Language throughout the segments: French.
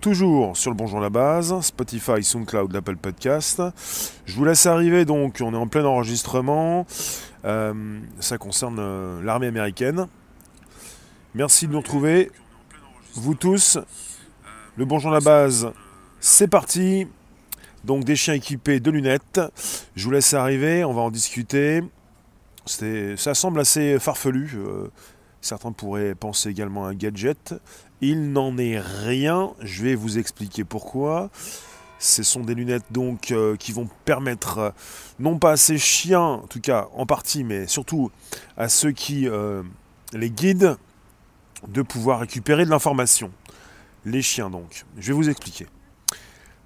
toujours sur le Bonjour la Base, Spotify, SoundCloud, l'Apple Podcast. Je vous laisse arriver, donc on est en plein enregistrement. Euh, ça concerne euh, l'armée américaine. Merci de nous retrouver, vous tous. Le Bonjour la Base, c'est parti. Donc des chiens équipés de lunettes. Je vous laisse arriver, on va en discuter. Ça semble assez farfelu. Euh, certains pourraient penser également à un gadget. Il n'en est rien, je vais vous expliquer pourquoi. Ce sont des lunettes donc euh, qui vont permettre, euh, non pas à ces chiens, en tout cas en partie, mais surtout à ceux qui euh, les guident, de pouvoir récupérer de l'information. Les chiens donc. Je vais vous expliquer.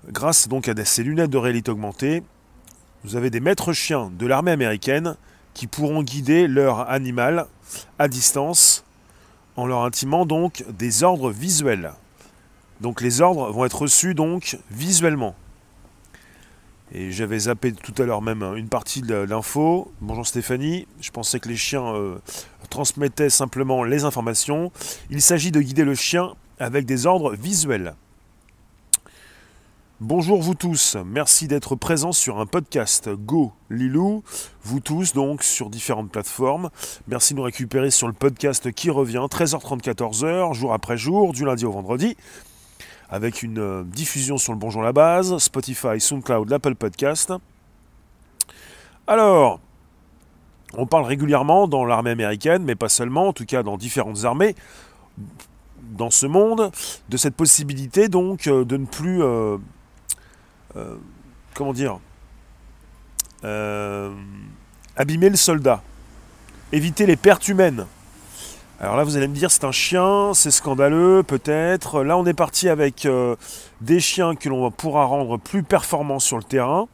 Grâce donc à ces lunettes de réalité augmentée, vous avez des maîtres chiens de l'armée américaine qui pourront guider leur animal à distance en leur intimant donc des ordres visuels. Donc les ordres vont être reçus donc visuellement. Et j'avais zappé tout à l'heure même une partie de l'info. Bonjour Stéphanie, je pensais que les chiens euh, transmettaient simplement les informations. Il s'agit de guider le chien avec des ordres visuels. Bonjour vous tous, merci d'être présents sur un podcast Go Lilou, vous tous donc sur différentes plateformes. Merci de nous récupérer sur le podcast qui revient 13h30 14h, jour après jour, du lundi au vendredi, avec une euh, diffusion sur le Bonjour la base, Spotify, SoundCloud, l'Apple Podcast. Alors, on parle régulièrement dans l'armée américaine, mais pas seulement, en tout cas dans différentes armées dans ce monde, de cette possibilité donc euh, de ne plus euh, euh, comment dire, euh, abîmer le soldat, éviter les pertes humaines. Alors là, vous allez me dire, c'est un chien, c'est scandaleux, peut-être. Là, on est parti avec euh, des chiens que l'on pourra rendre plus performants sur le terrain.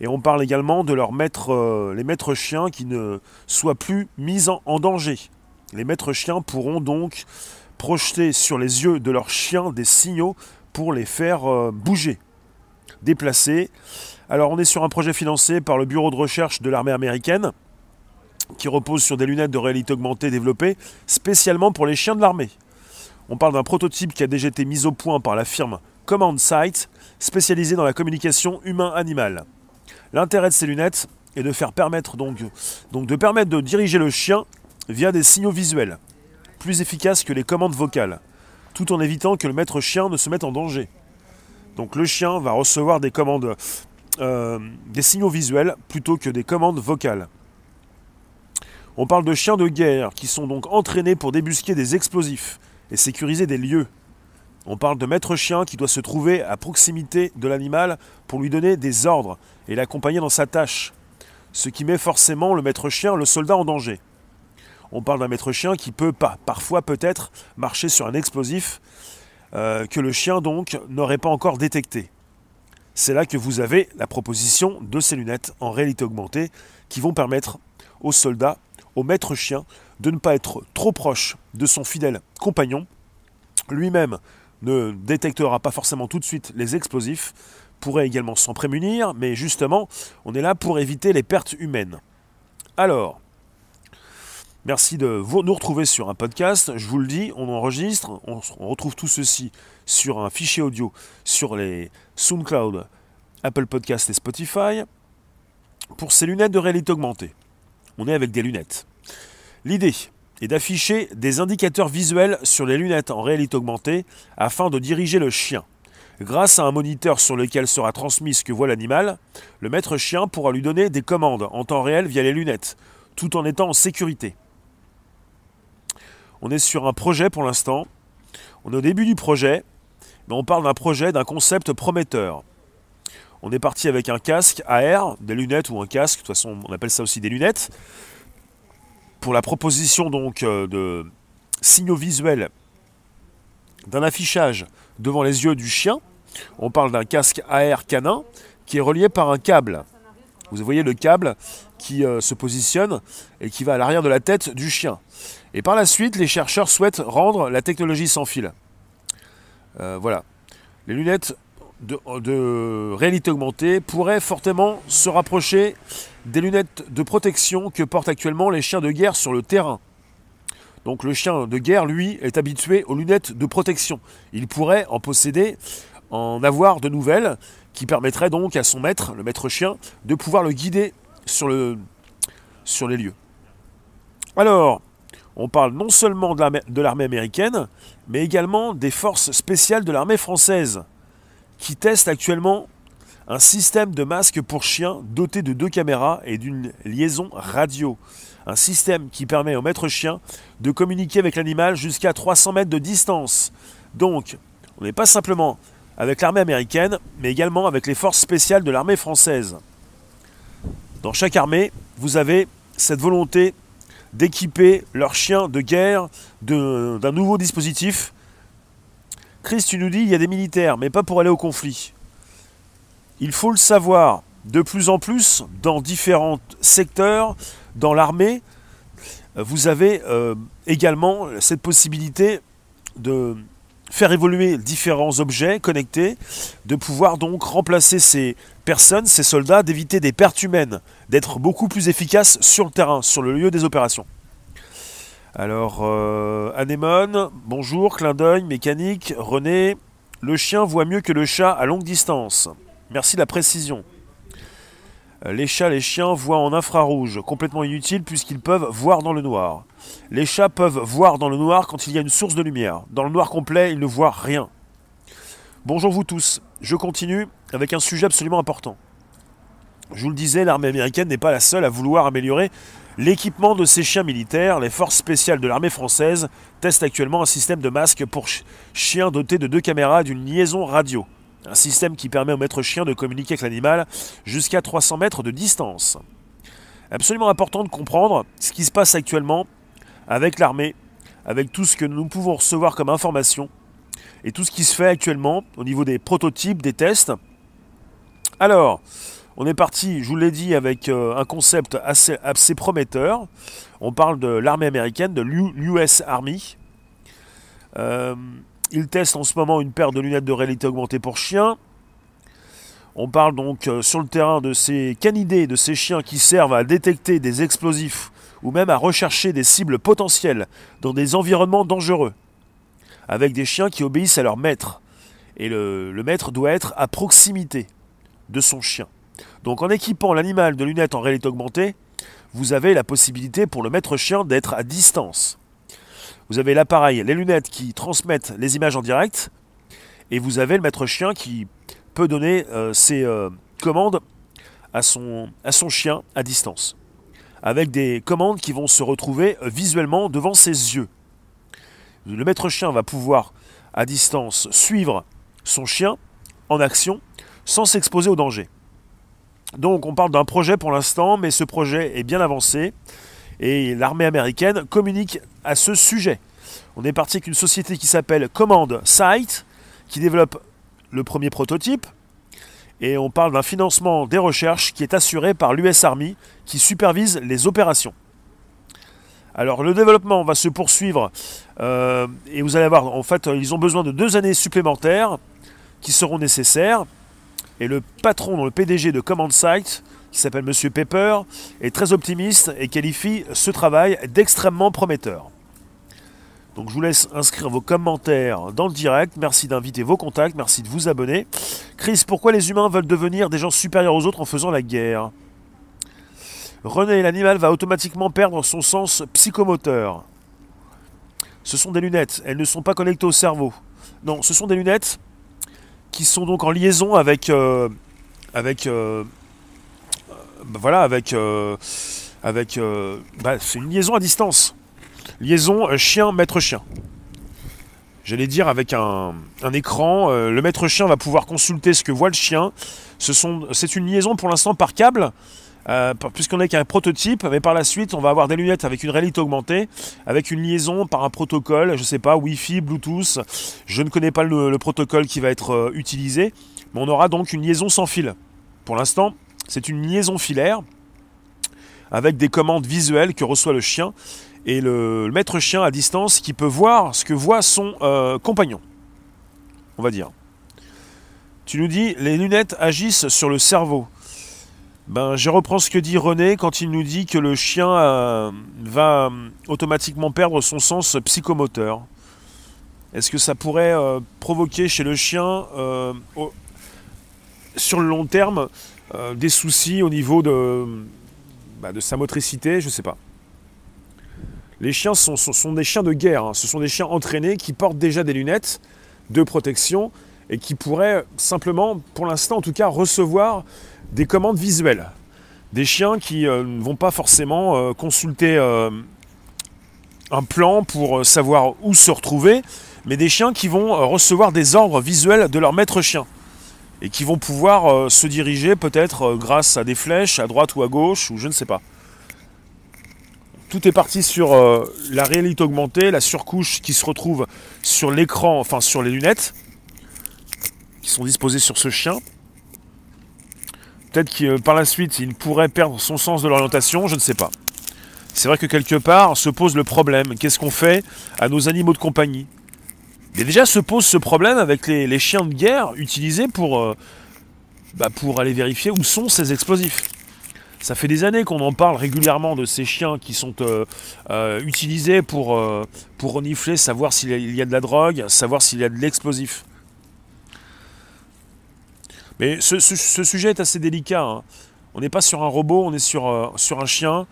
Et on parle également de leurs maîtres, les maîtres chiens qui ne soient plus mis en, danger. Les maîtres chiens pourront donc projeter sur les yeux de leurs chiens des signaux pour les faire bouger déplacés. Alors on est sur un projet financé par le Bureau de recherche de l'armée américaine qui repose sur des lunettes de réalité augmentée développées spécialement pour les chiens de l'armée. On parle d'un prototype qui a déjà été mis au point par la firme Command Sight, spécialisée dans la communication humain-animal. L'intérêt de ces lunettes est de faire permettre donc, de permettre de diriger le chien via des signaux visuels, plus efficaces que les commandes vocales, tout en évitant que le maître chien ne se mette en danger. Donc le chien va recevoir des commandes, euh, des signaux visuels plutôt que des commandes vocales. On parle de chiens de guerre qui sont donc entraînés pour débusquer des explosifs et sécuriser des lieux. On parle de maître chien qui doit se trouver à proximité de l'animal pour lui donner des ordres et l'accompagner dans sa tâche, ce qui met forcément le maître chien, le soldat en danger. On parle d'un maître chien qui peut pas, parfois peut-être, marcher sur un explosif euh, que le chien donc n'aurait pas encore détecté. C'est là que vous avez la proposition de ces lunettes en réalité augmentée qui vont permettre aux soldats, au maître chien, de ne pas être trop proche de son fidèle compagnon. Lui-même ne détectera pas forcément tout de suite les explosifs, pourrait également s'en prémunir, mais justement, on est là pour éviter les pertes humaines. Alors, Merci de nous retrouver sur un podcast. Je vous le dis, on enregistre, on, retrouve tout ceci sur un fichier audio sur les SoundCloud, Apple Podcast et Spotify. Pour ces lunettes de réalité augmentée, on est avec des lunettes. L'idée est d'afficher des indicateurs visuels sur les lunettes en réalité augmentée afin de diriger le chien. Grâce à un moniteur sur lequel sera transmis ce que voit l'animal, le maître chien pourra lui donner des commandes en temps réel via les lunettes, tout en étant en sécurité. On est sur un projet pour l'instant. On est au début du projet, mais on parle d'un projet, d'un concept prometteur. On est parti avec un casque AR, des lunettes ou un casque, de toute façon on appelle ça aussi des lunettes, pour la proposition donc euh, de signaux visuels d'un affichage devant les yeux du chien. On parle d'un casque AR canin qui est relié par un câble. Vous voyez le câble? Qui euh, se positionne et qui va à l'arrière de la tête du chien. Et par la suite, les chercheurs souhaitent rendre la technologie sans fil. Euh, voilà. Les lunettes de, réalité augmentée pourraient fortement se rapprocher des lunettes de protection que portent actuellement les chiens de guerre sur le terrain. Donc le chien de guerre, lui, est habitué aux lunettes de protection. Il pourrait en posséder, en avoir de nouvelles, qui permettraient donc à son maître, le maître chien, de pouvoir le guider sur, le, sur les lieux. Alors, on parle non seulement de l'armée américaine, mais également des forces spéciales de l'armée française, qui testent actuellement un système de masque pour chiens doté de deux caméras et d'une liaison radio. Un système qui permet au maître chien de communiquer avec l'animal jusqu'à 300 mètres de distance. Donc, on n'est pas simplement avec l'armée américaine, mais également avec les forces spéciales de l'armée française. Dans chaque armée, vous avez cette volonté d'équiper leurs chiens de guerre d'un nouveau dispositif. Chris, tu nous dis, il y a des militaires, mais pas pour aller au conflit. Il faut le savoir, de plus en plus, dans différents secteurs, dans l'armée, vous avez euh, également cette possibilité de faire évoluer différents objets connectés, de pouvoir donc remplacer ces personnes, ces soldats, d'éviter des pertes humaines, d'être beaucoup plus efficaces sur le terrain, sur le lieu des opérations. Alors, euh, Anémone, bonjour, clin d'œil, mécanique, René, le chien voit mieux que le chat à longue distance. Merci de la précision. Euh, les chats, les chiens voient en infrarouge, complètement inutile puisqu'ils peuvent voir dans le noir. Les chats peuvent voir dans le noir quand il y a une source de lumière. Dans le noir complet, ils ne voient rien. Bonjour vous tous, je continue avec un sujet absolument important. Je vous le disais, l'armée américaine n'est pas la seule à vouloir améliorer l'équipement de ses chiens militaires. Les forces spéciales de l'armée française testent actuellement un système de masque pour chiens doté de deux caméras d'une liaison radio. Un système qui permet au maître chien de communiquer avec l'animal jusqu'à 300 mètres de distance. Absolument important de comprendre ce qui se passe actuellement avec l'armée, avec tout ce que nous pouvons recevoir comme information et tout ce qui se fait actuellement au niveau des prototypes, des tests. Alors, on est parti, je vous l'ai dit, avec euh, un concept assez, prometteur. On parle de l'armée américaine, de l'US Army. Euh, il teste en ce moment une paire de lunettes de réalité augmentée pour chiens. On parle donc euh, sur le terrain de ces canidés, de ces chiens qui servent à détecter des explosifs ou même à rechercher des cibles potentielles dans des environnements dangereux, avec des chiens qui obéissent à leur maître. Et le, le maître doit être à proximité de son chien. Donc en équipant l'animal de lunettes en réalité augmentée, vous avez la possibilité pour le maître chien d'être à distance. Vous avez l'appareil, les lunettes qui transmettent les images en direct, et vous avez le maître chien qui peut donner euh, ses euh, commandes à son, à son chien à distance, avec des commandes qui vont se retrouver euh, visuellement devant ses yeux. Le maître chien va pouvoir à distance suivre son chien en action sans s'exposer au danger. Donc on parle d'un projet pour l'instant, mais ce projet est bien avancé et l'armée américaine communique à ce sujet. On est parti avec une société qui s'appelle Command Sight, qui développe le premier prototype, et on parle d'un financement des recherches qui est assuré par l'US Army, qui supervise les opérations. Alors le développement va se poursuivre, euh, et vous allez voir, en fait, ils ont besoin de deux années supplémentaires qui seront nécessaires. Et le patron, le PDG de Command Sight, qui s'appelle Monsieur Pepper, est très optimiste et qualifie ce travail d'extrêmement prometteur. Donc je vous laisse inscrire vos commentaires dans le direct. Merci d'inviter vos contacts, merci de vous abonner. Chris, pourquoi les humains veulent devenir des gens supérieurs aux autres en faisant la guerre? René, l'animal va automatiquement perdre son sens psychomoteur. Ce sont des lunettes, elles ne sont pas connectées au cerveau. Non, ce sont des lunettes qui sont donc en liaison avec, euh, avec euh, voilà, avec, euh, avec, euh, bah, c'est une liaison à distance. Liaison euh, chien maître chien. J'allais dire avec un, écran, le maître chien va pouvoir consulter ce que voit le chien. C'est une liaison pour l'instant par câble, puisqu'on n'est qu'un prototype, mais par la suite on va avoir des lunettes avec une réalité augmentée, avec une liaison par un protocole, je ne sais pas, Wi-Fi, Bluetooth. Je ne connais pas le protocole qui va être utilisé, mais on aura donc une liaison sans fil. Pour l'instant, c'est une liaison filaire avec des commandes visuelles que reçoit le chien et le, maître chien à distance qui peut voir ce que voit son euh, compagnon. On va dire. Tu nous dis, les lunettes agissent sur le cerveau. ben, je reprends ce que dit René quand il nous dit que le chien euh, va euh, automatiquement perdre son sens psychomoteur. Est-ce que ça pourrait provoquer chez le chien, sur le long terme, des soucis au niveau de, bah, sa motricité Je ne sais pas. Les chiens sont, des chiens de guerre, hein. ce sont des chiens entraînés qui portent déjà des lunettes de protection et qui pourraient simplement, pour l'instant en tout cas, recevoir des commandes visuelles. Des chiens qui euh, ne vont pas forcément euh, consulter euh, un plan pour savoir où se retrouver, mais des chiens qui vont recevoir des ordres visuels de leur maître chien et qui vont pouvoir se diriger peut-être grâce à des flèches à droite ou à gauche ou je ne sais pas. Tout est parti sur la réalité augmentée, la surcouche qui se retrouve sur l'écran, enfin sur les lunettes qui sont disposées sur ce chien. Peut-être que euh, par la suite, il pourrait perdre son sens de l'orientation, je ne sais pas. C'est vrai que quelque part se pose le problème. Qu'est-ce qu'on fait à nos animaux de compagnie? Et déjà se pose ce problème avec les, chiens de guerre utilisés pour, euh, bah, pour aller vérifier où sont ces explosifs. Ça fait des années qu'on en parle régulièrement de ces chiens qui sont euh, utilisés pour, pour renifler, savoir s'il y a de la drogue, savoir s'il y a de l'explosif. Mais ce, sujet est assez délicat. Hein. On n'est pas sur un robot, on est sur, euh, sur un chien.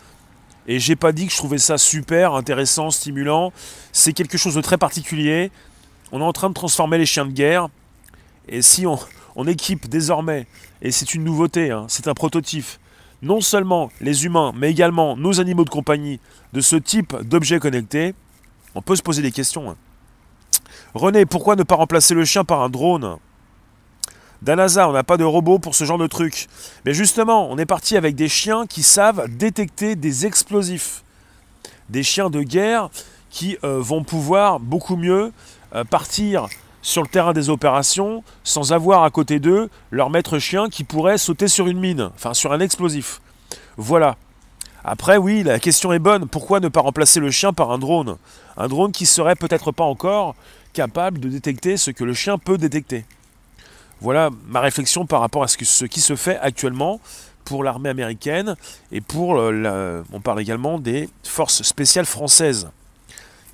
Et j'ai pas dit que je trouvais ça super, intéressant, stimulant. C'est quelque chose de très particulier. On est en train de transformer les chiens de guerre. Et si on, équipe désormais, et c'est une nouveauté, hein, c'est un prototype, non seulement les humains, mais également nos animaux de compagnie de ce type d'objets connectés, on peut se poser des questions. Hein. René, pourquoi ne pas remplacer le chien par un drone? Danaza, on n'a pas de robot pour ce genre de truc. Mais justement, on est parti avec des chiens qui savent détecter des explosifs. Des chiens de guerre qui euh, vont pouvoir beaucoup mieux partir sur le terrain des opérations sans avoir à côté d'eux leur maître chien qui pourrait sauter sur une mine, enfin sur un explosif. Voilà. Après, oui, la question est bonne. Pourquoi ne pas remplacer le chien par un drone? Un drone qui serait peut-être pas encore capable de détecter ce que le chien peut détecter. Voilà ma réflexion par rapport à ce, qui se fait actuellement pour l'armée américaine et pour, on parle également des forces spéciales françaises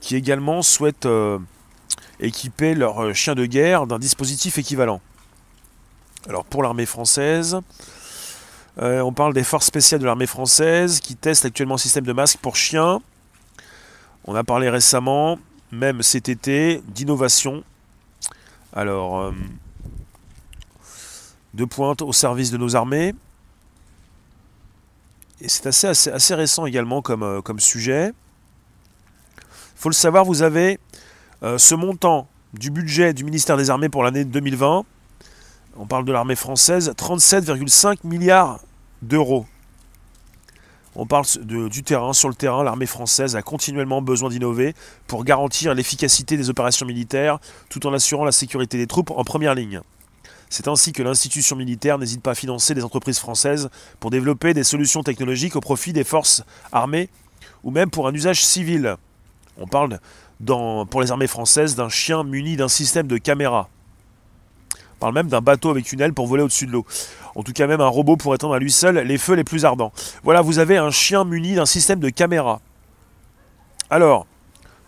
qui également souhaitent euh, équiper leurs chiens de guerre d'un dispositif équivalent. Alors pour l'armée française, euh, on parle des forces spéciales de l'armée française qui testent actuellement un système de masque pour chiens. On a parlé récemment, même cet été, d'innovation. Alors, euh, de pointe au service de nos armées. Et c'est assez, assez, récent également comme, euh, comme sujet. Il faut le savoir, vous avez euh, ce montant du budget du ministère des Armées pour l'année 2020. On parle de l'armée française, 37,5 milliards d'euros. On parle du terrain. Sur le terrain, l'armée française a continuellement besoin d'innover pour garantir l'efficacité des opérations militaires tout en assurant la sécurité des troupes en première ligne. C'est ainsi que l'institution militaire n'hésite pas à financer des entreprises françaises pour développer des solutions technologiques au profit des forces armées ou même pour un usage civil. On parle pour les armées françaises d'un chien muni d'un système de caméra. On parle même d'un bateau avec une aile pour voler au-dessus de l'eau. En tout cas, même un robot pour éteindre à lui seul les feux les plus ardents. Voilà, vous avez un chien muni d'un système de caméra. Alors,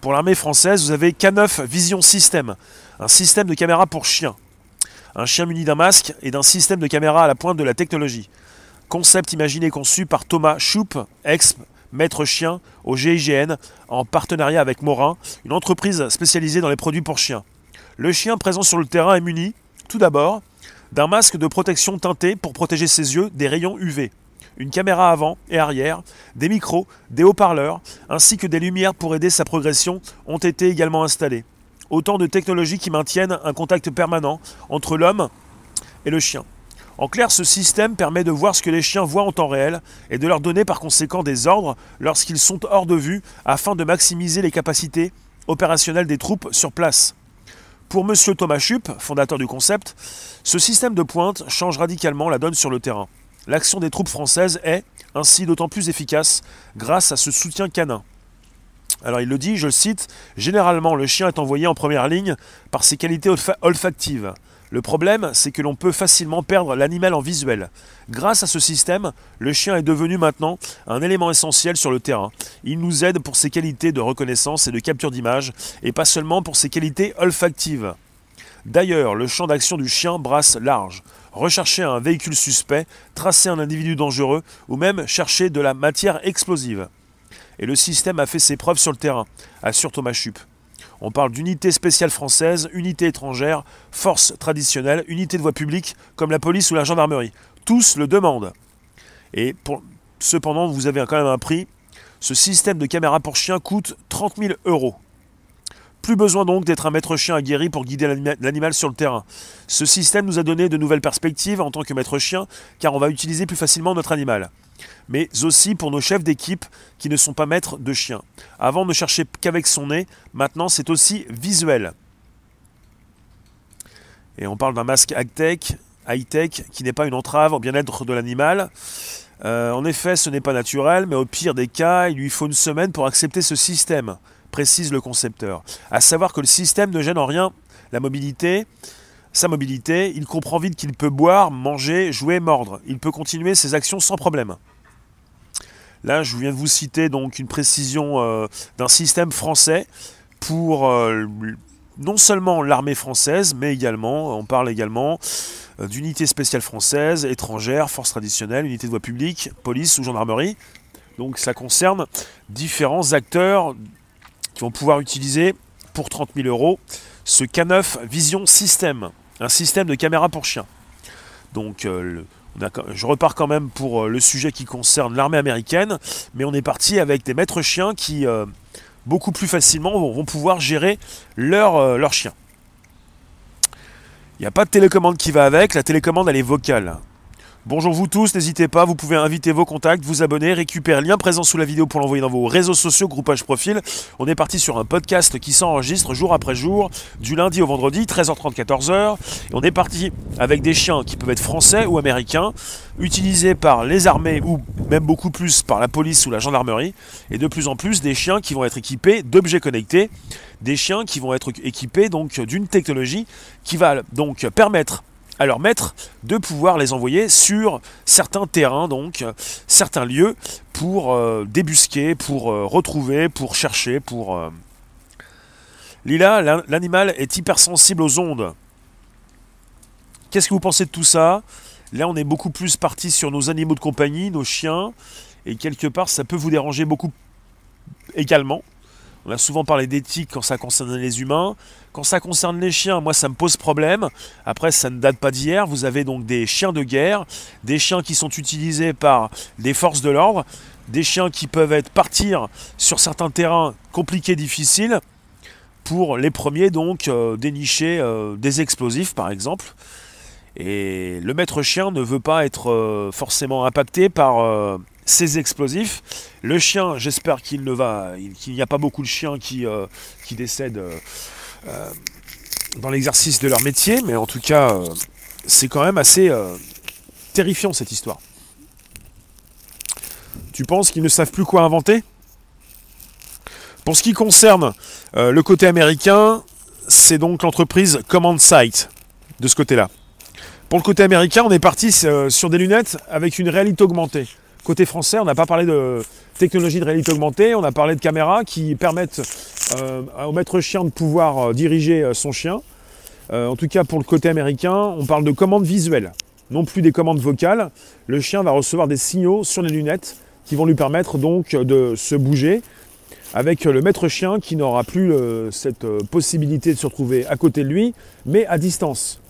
pour l'armée française, vous avez K9 Vision System, un système de caméra pour chiens un chien muni d'un masque et d'un système de caméra à la pointe de la technologie. Concept imaginé et conçu par Thomas Choup, ex-maître chien au GIGN, en partenariat avec Morin, une entreprise spécialisée dans les produits pour chiens. Le chien présent sur le terrain est muni, tout d'abord, d'un masque de protection teinté pour protéger ses yeux des rayons UV, une caméra avant et arrière, des micros, des haut-parleurs, ainsi que des lumières pour aider sa progression ont été également installés. Autant de technologies qui maintiennent un contact permanent entre l'homme et le chien. En clair, ce système permet de voir ce que les chiens voient en temps réel et de leur donner par conséquent des ordres lorsqu'ils sont hors de vue afin de maximiser les capacités opérationnelles des troupes sur place. Pour M. Thomas Chup, fondateur du concept, ce système de pointe change radicalement la donne sur le terrain. L'action des troupes françaises est ainsi d'autant plus efficace grâce à ce soutien canin. Alors il le dit, je le cite, Généralement le chien est envoyé en première ligne par ses qualités olfactives, Le problème, c'est que l'on peut facilement perdre l'animal en visuel. Grâce à ce système, le chien est devenu maintenant un élément essentiel sur le terrain. Il nous aide pour ses qualités de reconnaissance et de capture d'image, et pas seulement pour ses qualités olfactives. D'ailleurs, le champ d'action du chien brasse large. Rechercher un véhicule suspect, tracer un individu dangereux, ou même chercher de la matière explosive. Et le système a fait ses preuves sur le terrain, assure Thomas Chup. On parle d'unités spéciales françaises, unités étrangères, forces traditionnelles, unités de voie publique comme la police ou la gendarmerie. Tous le demandent. Et cependant, vous avez quand même un prix. Ce système de caméra pour chien coûte 30 000 euros. Plus besoin donc d'être un maître chien aguerri pour guider l'animal sur le terrain. Ce système nous a donné de nouvelles perspectives en tant que maître chien, car on va utiliser plus facilement notre animal mais aussi pour nos chefs d'équipe qui ne sont pas maîtres de chiens. Avant, ne chercher qu'avec son nez, maintenant c'est aussi visuel. Et on parle d'un masque high-tech, high-tech qui n'est pas une entrave au bien-être de l'animal. Euh, en effet, ce n'est pas naturel, mais au pire des cas, il lui faut une semaine pour accepter ce système, précise le concepteur. À savoir que le système ne gêne en rien la mobilité, sa mobilité, il comprend vite qu'il peut boire, manger, jouer, mordre. Il peut continuer ses actions sans problème. Là, je viens de vous citer donc une précision euh, d'un système français pour euh, non seulement l'armée française, mais également, on parle également euh, d'unités spéciales françaises, étrangères, forces traditionnelles, unités de voie publique, police ou gendarmerie. Donc ça concerne différents acteurs qui vont pouvoir utiliser pour 30 000 euros ce K9 Vision System, un système de caméra pour chien. Donc je repars quand même pour euh, le sujet qui concerne l'armée américaine, mais on est parti avec des maîtres chiens qui, euh, beaucoup plus facilement, vont, pouvoir gérer leur, euh, leur chien. Il n'y a pas de télécommande qui va avec, la télécommande elle est vocale. Bonjour vous tous, n'hésitez pas, vous pouvez inviter vos contacts, vous abonner, récupérer le lien présent sous la vidéo pour l'envoyer dans vos réseaux sociaux, groupage profil. On est parti sur un podcast qui s'enregistre jour après jour, du lundi au vendredi, 13h30, 14h. Et on est parti avec des chiens qui peuvent être français ou américains, utilisés par les armées ou même beaucoup plus par la police ou la gendarmerie. Et de plus en plus des chiens qui vont être équipés d'objets connectés, des chiens qui vont être équipés donc d'une technologie qui va donc permettre à leur maître de pouvoir les envoyer sur certains terrains, donc certains lieux, pour euh, débusquer, pour euh, retrouver, pour chercher, pour... Euh. Lila, l'animal est hypersensible aux ondes. Qu'est-ce que vous pensez de tout ça? Là, on est beaucoup plus parti sur nos animaux de compagnie, nos chiens, et quelque part, ça peut vous déranger beaucoup également. On a souvent parlé d'éthique quand ça concerne les humains. Quand ça concerne les chiens, moi ça me pose problème. Après, ça ne date pas d'hier. Vous avez donc des chiens de guerre, des chiens qui sont utilisés par des forces de l'ordre, des chiens qui peuvent être partir sur certains terrains compliqués, difficiles, pour les premiers donc euh, dénicher euh, des explosifs par exemple. Et le maître chien ne veut pas être euh, forcément impacté par ces explosifs. Le chien, j'espère qu'il ne va, qu'il n'y a pas beaucoup de chiens qui, euh, décèdent euh, euh, dans l'exercice de leur métier, mais en tout cas, c'est quand même assez terrifiant cette histoire. Tu penses qu'ils ne savent plus quoi inventer? Pour ce qui concerne le côté américain, c'est donc l'entreprise Command Sight de ce côté-là. Pour le côté américain, on est parti sur des lunettes avec une réalité augmentée. Côté français, on n'a pas parlé de technologie de réalité augmentée, on a parlé de caméras qui permettent euh, au maître chien de pouvoir euh, diriger euh, son chien. en tout cas, pour le côté américain, on parle de commandes visuelles, non plus des commandes vocales. Le chien va recevoir des signaux sur les lunettes qui vont lui permettre donc de se bouger avec le maître chien qui n'aura plus cette possibilité de se retrouver à côté de lui, mais à distance.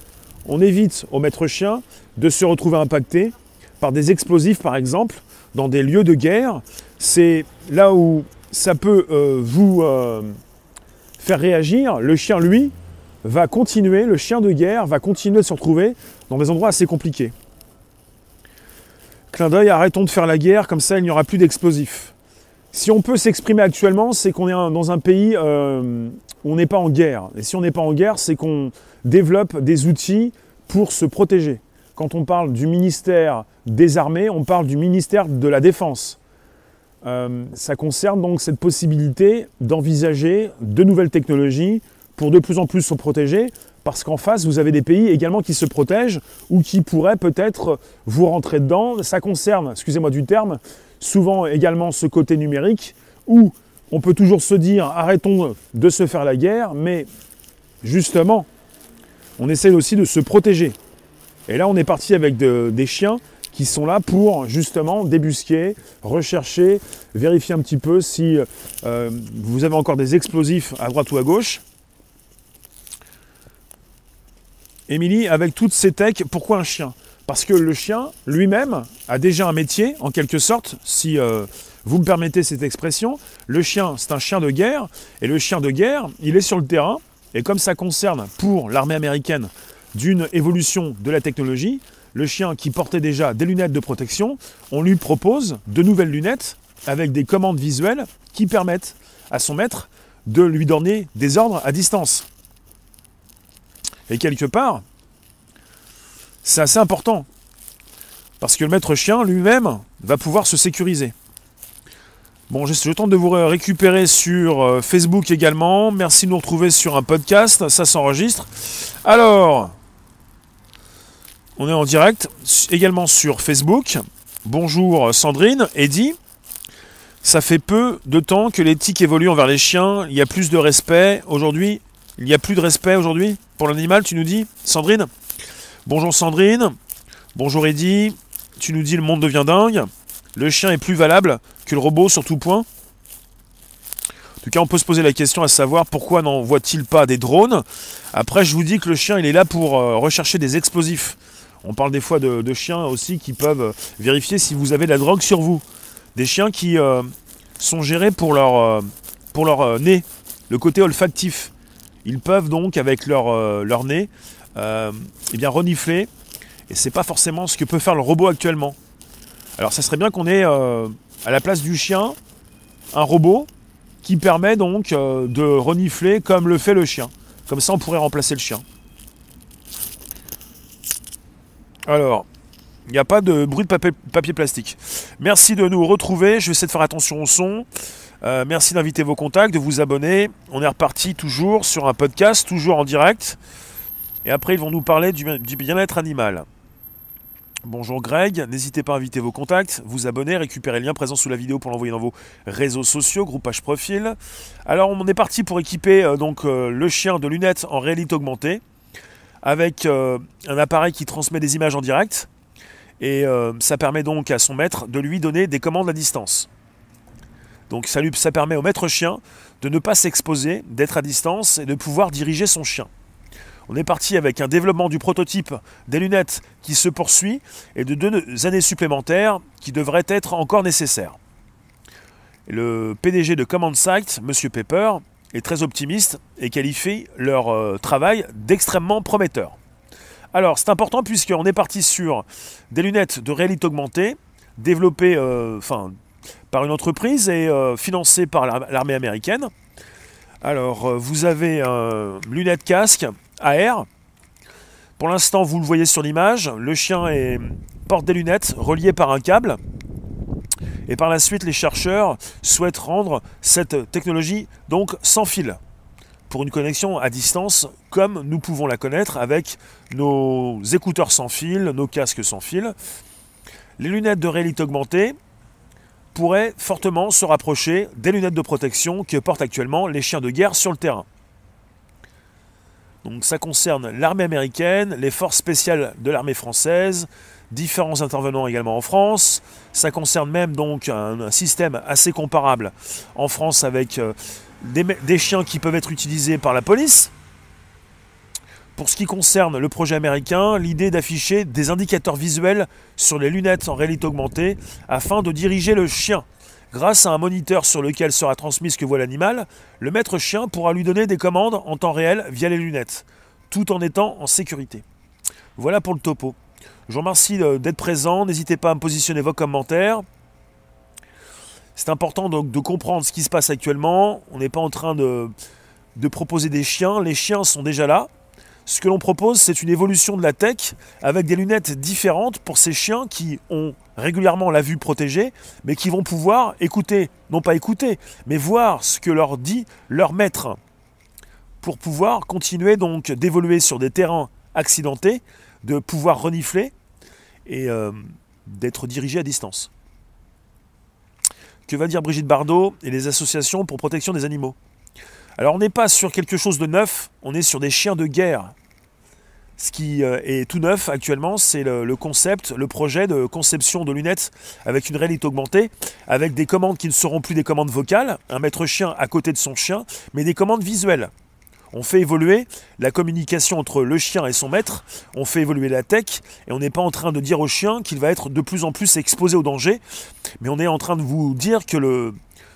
On évite au maître chien de se retrouver impacté par des explosifs par exemple, dans des lieux de guerre, c'est là où ça peut euh, vous euh, faire réagir. Le chien, lui, va continuer, le chien de guerre va continuer de se retrouver dans des endroits assez compliqués. Clin d'œil, arrêtons de faire la guerre, comme ça il n'y aura plus d'explosifs. Si on peut s'exprimer actuellement, c'est qu'on est dans un pays euh, où on n'est pas en guerre. Et si on n'est pas en guerre, c'est qu'on développe des outils pour se protéger. Quand on parle du ministère des armées, on parle du ministère de la Défense. Euh, ça concerne donc cette possibilité d'envisager de nouvelles technologies pour de plus en plus se protéger, parce qu'en face, vous avez des pays également qui se protègent ou qui pourraient peut-être vous rentrer dedans. Ça concerne, excusez-moi du terme, souvent également ce côté numérique où on peut toujours se dire arrêtons de se faire la guerre, mais justement, on essaie aussi de se protéger. Et là, on est parti avec des chiens qui sont là pour justement débusquer, rechercher, vérifier un petit peu si euh, vous avez encore des explosifs à droite ou à gauche. Émilie, avec toutes ces techs, pourquoi un chien? Parce que le chien lui-même a déjà un métier, en quelque sorte, si euh, vous me permettez cette expression. Le chien, c'est un chien de guerre, et le chien de guerre, il est sur le terrain, et comme ça concerne pour l'armée américaine d'une évolution de la technologie, le chien qui portait déjà des lunettes de protection, on lui propose de nouvelles lunettes avec des commandes visuelles qui permettent à son maître de lui donner des ordres à distance. Et quelque part, c'est assez important. Parce que le maître chien lui-même va pouvoir se sécuriser. Bon, je, tente de vous récupérer sur euh, Facebook également. Merci de nous retrouver sur un podcast. Ça s'enregistre. Alors, on est en direct également sur Facebook. Bonjour Sandrine, Eddy. Ça fait peu de temps que l'éthique évolue envers les chiens. Il y a plus de respect. Aujourd'hui, il n'y a plus de respect aujourd'hui pour l'animal, tu nous dis, Sandrine? Bonjour Sandrine. Bonjour Eddy. Tu nous dis le monde devient dingue. Le chien est plus valable que le robot sur tout point. En tout cas, on peut se poser la question à savoir pourquoi n'envoie-t-il pas des drones Après, je vous dis que le chien, il est là pour euh, rechercher des explosifs. On parle des fois de, chiens aussi qui peuvent vérifier si vous avez de la drogue sur vous. Des chiens qui euh, sont gérés pour leur, euh, nez, le côté olfactif. Ils peuvent donc, avec leur, euh, nez, euh, eh bien, renifler. Et c'est pas forcément ce que peut faire le robot actuellement. Alors ça serait bien qu'on ait euh, à la place du chien un robot qui permet donc de renifler comme le fait le chien. Comme ça on pourrait remplacer le chien. Alors, il n'y a pas de bruit de papier, plastique. Merci de nous retrouver. Je vais essayer de faire attention au son. Euh, merci d'inviter vos contacts, de vous abonner. On est reparti toujours sur un podcast, toujours en direct. Et après, ils vont nous parler du, bien-être animal. Bonjour Greg, n'hésitez pas à inviter vos contacts, vous abonner, récupérer le lien présent sous la vidéo pour l'envoyer dans vos réseaux sociaux, groupage profil. Alors on est parti pour équiper euh, donc euh, le chien de lunettes en réalité augmentée avec un appareil qui transmet des images en direct et ça permet donc à son maître de lui donner des commandes à distance. Donc ça permet au maître chien de ne pas s'exposer, d'être à distance et de pouvoir diriger son chien. On est parti avec un développement du prototype des lunettes qui se poursuit et de deux années supplémentaires qui devraient être encore nécessaires. Le PDG de Command Sight, M. Pepper, très optimiste et qualifie leur euh, travail d'extrêmement prometteur. Alors c'est important puisqu'on est parti sur des lunettes de réalité augmentée, développées, euh, par une entreprise et euh, financé par l'armée américaine. Alors, vous avez un lunettes casque AR. Pour l'instant, vous le voyez sur l'image, le chien est, porte des lunettes reliées par un câble. Et par la suite, les chercheurs souhaitent rendre cette technologie donc sans fil pour une connexion à distance comme nous pouvons la connaître avec nos écouteurs sans fil, nos casques sans fil. Les lunettes de réalité augmentée pourrait fortement se rapprocher des lunettes de protection que portent actuellement les chiens de guerre sur le terrain. Donc ça concerne l'armée américaine, les forces spéciales de l'armée française, différents intervenants également en France. Ça concerne même donc un, système assez comparable en France avec euh, des chiens qui peuvent être utilisés par la police, pour ce qui concerne le projet américain, l'idée d'afficher des indicateurs visuels sur les lunettes en réalité augmentée afin de diriger le chien. Grâce à un moniteur sur lequel sera transmis ce que voit l'animal, le maître chien pourra lui donner des commandes en temps réel via les lunettes, tout en étant en sécurité. Voilà pour le topo. Je vous remercie d'être présent, n'hésitez pas à me positionner vos commentaires. C'est important donc de comprendre ce qui se passe actuellement. On n'est pas en train de, de proposer des chiens, les chiens sont déjà là. Ce que l'on propose, c'est une évolution de la tech avec des lunettes différentes pour ces chiens qui ont régulièrement la vue protégée, mais qui vont pouvoir écouter, non pas écouter, mais voir ce que leur dit leur maître pour pouvoir continuer donc d'évoluer sur des terrains accidentés, de pouvoir renifler et euh, d'être dirigé à distance. Que va dire Brigitte Bardot et les associations pour protection des animaux? Alors on n'est pas sur quelque chose de neuf, on est sur des chiens de guerre. Ce qui euh, est tout neuf actuellement, c'est le, concept, le projet de conception de lunettes avec une réalité augmentée, avec des commandes qui ne seront plus des commandes vocales, un maître chien à côté de son chien, mais des commandes visuelles. On fait évoluer la communication entre le chien et son maître, on fait évoluer la tech, et on n'est pas en train de dire au chien qu'il va être de plus en plus exposé au danger, mais on est en train de vous dire que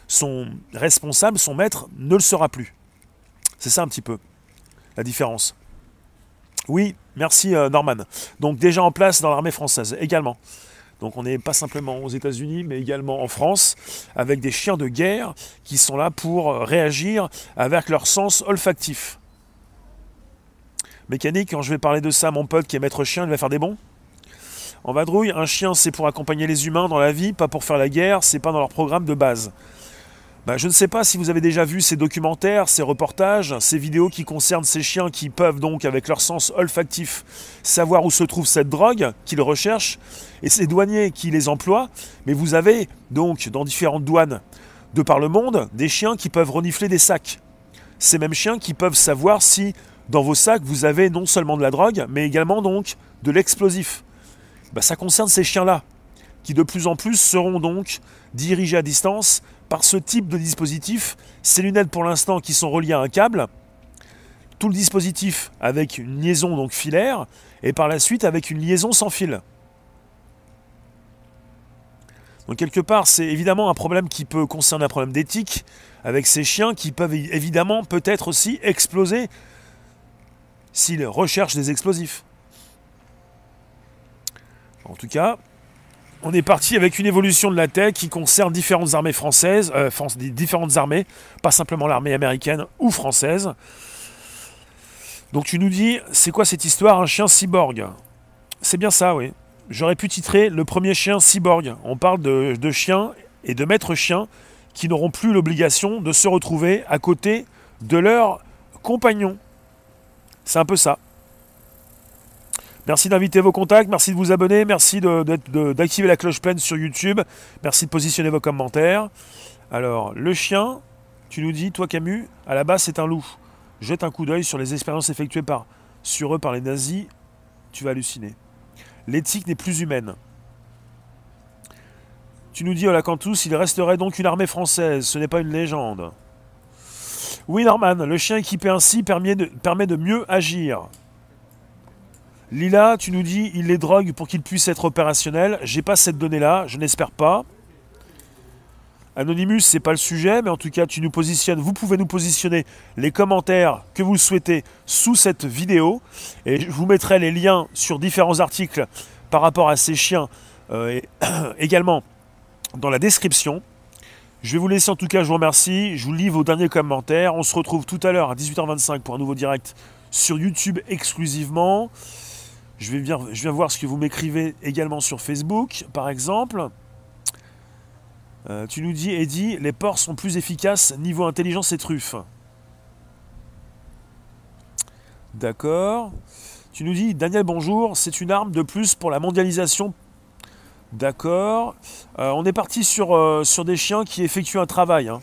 son responsable, son maître, ne le sera plus. C'est ça un petit peu la différence. Oui, merci euh, Norman. Donc déjà en place dans l'armée française également. Donc on n'est pas simplement aux États-Unis, mais également en France, avec des chiens de guerre qui sont là pour réagir avec leur sens olfactif. Mécanique, quand je vais parler de ça, mon pote qui est maître chien, il va faire des bons En vadrouille, un chien c'est pour accompagner les humains dans la vie, pas pour faire la guerre, c'est pas dans leur programme de base. Bah, je ne sais pas si vous avez déjà vu ces documentaires, ces reportages, ces vidéos qui concernent ces chiens qui peuvent donc, avec leur sens olfactif, savoir où se trouve cette drogue qu'ils recherchent, et ces douaniers qui les emploient. Mais vous avez donc dans différentes douanes de par le monde des chiens qui peuvent renifler des sacs. Ces mêmes chiens qui peuvent savoir si dans vos sacs vous avez non seulement de la drogue, mais également donc de l'explosif. Bah, ça concerne ces chiens-là, qui de plus en plus seront donc dirigés à distance par ce type de dispositif. Ces lunettes pour l'instant qui sont reliées à un câble, tout le dispositif avec une liaison donc filaire et par la suite avec une liaison sans fil. Donc quelque part, c'est évidemment un problème qui peut concerner un problème d'éthique avec ces chiens qui peuvent évidemment peut-être aussi exploser s'ils recherchent des explosifs. En tout cas, on est parti avec une évolution de la tech qui concerne différentes armées françaises, euh, différentes armées, pas simplement l'armée américaine ou française. Donc tu nous dis, c'est quoi cette histoire, un chien cyborg? C'est bien ça, oui. J'aurais pu titrer le premier chien cyborg. On parle de chiens et de maîtres chiens qui n'auront plus l'obligation de se retrouver à côté de leurs compagnons. C'est un peu ça. Merci d'inviter vos contacts, merci de vous abonner, merci d'activer la cloche pleine sur YouTube, merci de positionner vos commentaires. Alors, le chien, tu nous dis, toi Camus, à la base c'est un loup. Jette un coup d'œil sur les expériences effectuées sur eux par les nazis, tu vas halluciner. L'éthique n'est plus humaine. Tu nous dis, Olacantous, il resterait donc une armée française, ce n'est pas une légende. Oui, Norman, le chien équipé ainsi permet de mieux agir. Lila, tu nous dis, il les drogue pour qu'il puisse être opérationnel. J'ai pas cette donnée-là, je n'espère pas. Anonymous, c'est pas le sujet, mais en tout cas, tu nous positionnes. Vous pouvez nous positionner les commentaires que vous souhaitez sous cette vidéo. Et je vous mettrai les liens sur différents articles par rapport à ces chiens euh, également dans la description. Je vais vous laisser en tout cas, je vous remercie. Je vous lis vos derniers commentaires. On se retrouve tout à l'heure à 18h25 pour un nouveau direct sur YouTube exclusivement. Je, viens voir ce que vous m'écrivez également sur Facebook, par exemple. Euh, tu nous dis, Eddie, les ports sont plus efficaces niveau intelligence et truffe. D'accord. Tu nous dis, Daniel, bonjour, c'est une arme de plus pour la mondialisation. D'accord. Euh, on est parti sur, euh, sur des chiens qui effectuent un travail. Hein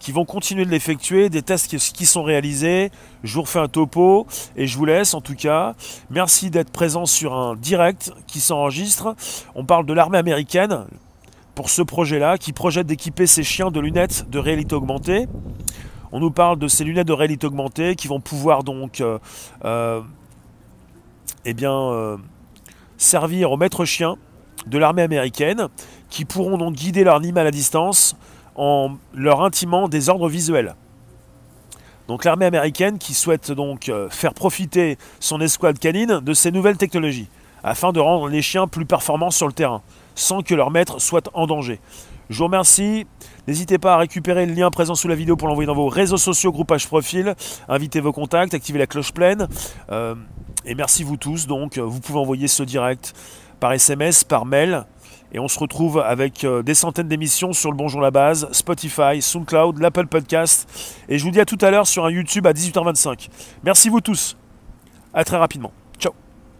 qui vont continuer de l'effectuer, des tests qui, sont réalisés. Je vous refais un topo et je vous laisse en tout cas. Merci d'être présent sur un direct qui s'enregistre. On parle de l'armée américaine pour ce projet-là qui projette d'équiper ses chiens de lunettes de réalité augmentée. On nous parle de ces lunettes de réalité augmentée qui vont pouvoir donc euh, euh, eh bien, euh, servir aux maîtres chiens de l'armée américaine qui pourront donc guider leur animal à distance en leur intimant des ordres visuels. Donc l'armée américaine qui souhaite donc euh, faire profiter son escouade canine de ces nouvelles technologies, afin de rendre les chiens plus performants sur le terrain, sans que leur maître soit en danger. Je vous remercie. N'hésitez pas à récupérer le lien présent sous la vidéo pour l'envoyer dans vos réseaux sociaux, groupage profil. Invitez vos contacts, activez la cloche pleine. Euh, et merci vous tous. Donc, vous pouvez envoyer ce direct par SMS, par mail Et on se retrouve avec euh, des centaines d'émissions sur le Bonjour la Base, Spotify, SoundCloud, l'Apple Podcast. Et je vous dis à tout à l'heure sur un YouTube à 18h25. Merci vous tous. À très rapidement.